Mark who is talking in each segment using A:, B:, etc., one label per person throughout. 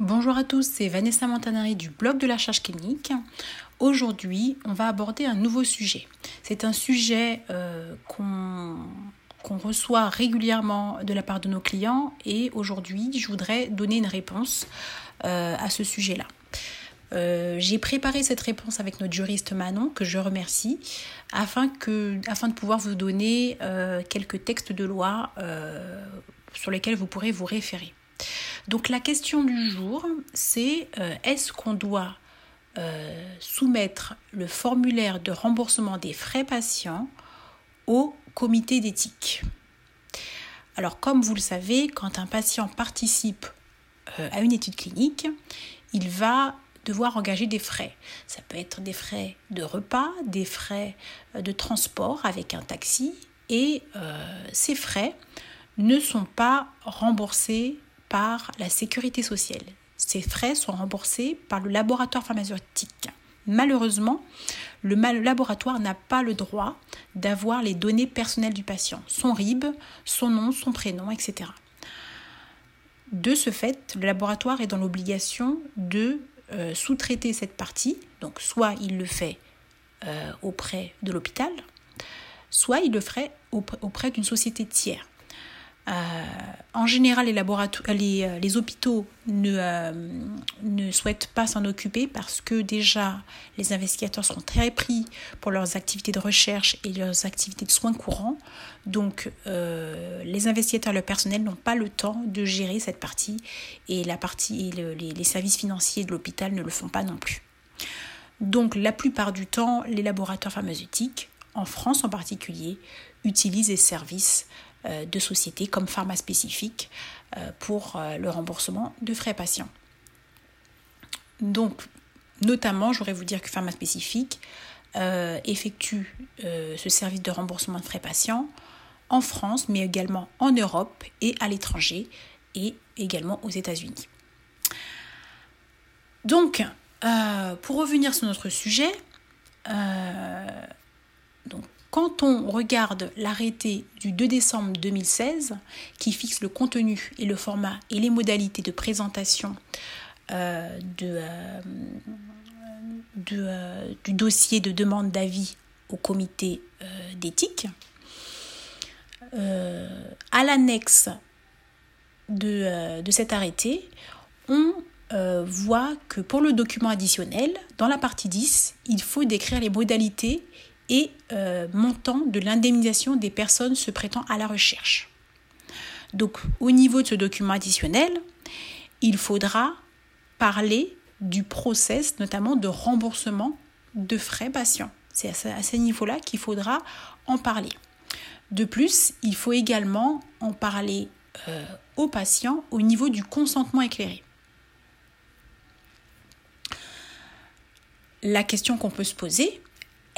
A: Bonjour à tous, c'est Vanessa Montanari du blog de la charge clinique. Aujourd'hui, on va aborder un nouveau sujet. C'est un sujet euh, qu'on reçoit régulièrement de la part de nos clients et aujourd'hui, je voudrais donner une réponse euh, à ce sujet-là. Euh, j'ai préparé cette réponse avec notre juriste Manon, que je remercie, afin, de pouvoir vous donner quelques textes de loi sur lesquels vous pourrez vous référer. Donc la question du jour, c'est euh, est-ce qu'on doit euh, soumettre le formulaire de remboursement des frais patients au comité d'éthique? Alors comme vous le savez, quand un patient participe euh, à une étude clinique, il va devoir engager des frais. Ça peut être des frais de repas, des frais de transport avec un taxi, et ces frais ne sont pas remboursés par la sécurité sociale. Ces frais sont remboursés par le laboratoire pharmaceutique. Malheureusement, le laboratoire n'a pas le droit d'avoir les données personnelles du patient, son RIB, son nom, son prénom, etc. De ce fait, le laboratoire est dans l'obligation de euh, sous-traiter cette partie, donc soit il le fait euh, auprès de l'hôpital, soit il le ferait auprès d'une société tiers. Euh, en général, les, les, euh, les hôpitaux ne, euh, ne souhaitent pas s'en occuper parce que déjà, les investigateurs sont très pris pour leurs activités de recherche et leurs activités de soins courants. Donc, les investigateurs et le personnel n'ont pas le temps de gérer cette partie et la partie, les, les services financiers de l'hôpital ne le font pas non plus. Donc, la plupart du temps, les laboratoires pharmaceutiques, en France en particulier, utilisent les services euh, de sociétés comme Pharma Spécifique euh, pour euh, le remboursement de frais patients. Donc, notamment, j'aurais vous dire que Pharma Spécifique effectue ce service de remboursement de frais patients en France, mais également en Europe et à l'étranger, et également aux États-Unis. Donc, pour revenir sur notre sujet, donc, quand on regarde l'arrêté du 2 décembre 2016 qui fixe le contenu et le format et les modalités de présentation euh, euh, euh, du dossier de demande d'avis au comité d'éthique, à l'annexe de, de, cet arrêté, on voit que pour le document additionnel, dans la partie 10, il faut décrire les modalités et euh, montant de l'indemnisation des personnes se prêtant à la recherche. Donc au niveau de ce document additionnel, il faudra parler du process notamment de remboursement de frais patients. C'est à ce niveau-là qu'il faudra en parler. De plus, il faut également en parler euh, aux patients au niveau du consentement éclairé. La question qu'on peut se poser,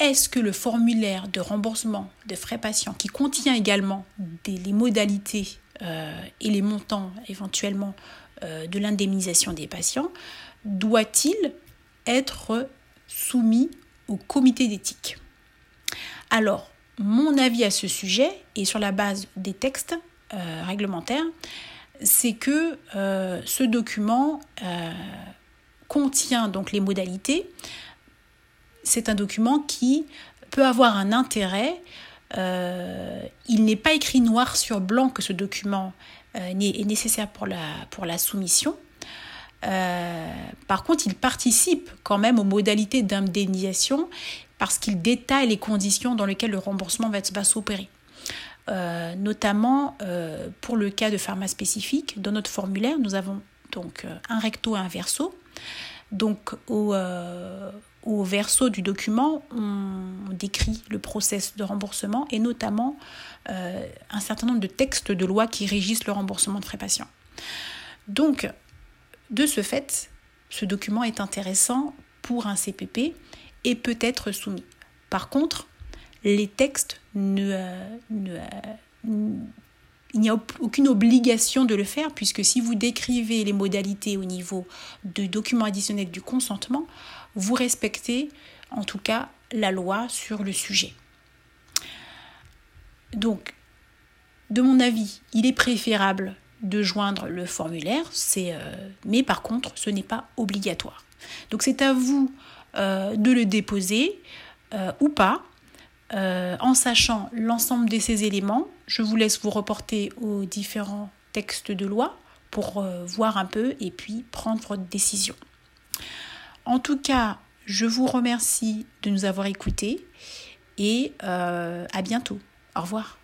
A: est-ce que le formulaire de remboursement de frais patients, qui contient également les modalités euh, et les montants éventuellement euh, de l'indemnisation des patients, doit-il être soumis au comité d'éthique? Alors, mon avis à ce sujet, et sur la base des textes euh, réglementaires, c'est que ce document contient donc les modalités, c'est un document qui peut avoir un intérêt. Euh, il n'est pas écrit noir sur blanc que ce document euh, est nécessaire pour la, pour la soumission. Euh, par contre, il participe quand même aux modalités d'indemnisation parce qu'il détaille les conditions dans lesquelles le remboursement va, va s'opérer. notamment pour le cas de pharma spécifique, dans notre formulaire, nous avons donc un recto et un verso. Donc au, au verso du document, on décrit le process de remboursement et notamment euh, un certain nombre de textes de loi qui régissent le remboursement de frais patients. Donc, de ce fait, ce document est intéressant pour un CPP et peut être soumis. Par contre, les textes ne, euh, euh, il n'y a aucune obligation de le faire puisque si vous décrivez les modalités au niveau du document additionnel du consentement, vous respectez en tout cas la loi sur le sujet. Donc, de mon avis, il est préférable de joindre le formulaire, c'est, mais par contre, ce n'est pas obligatoire. Donc c'est à vous de le déposer ou pas. En sachant l'ensemble de ces éléments, je vous laisse vous reporter aux différents textes de loi pour voir un peu et puis prendre votre décision. En tout cas, je vous remercie de nous avoir écoutés et à bientôt. Au revoir.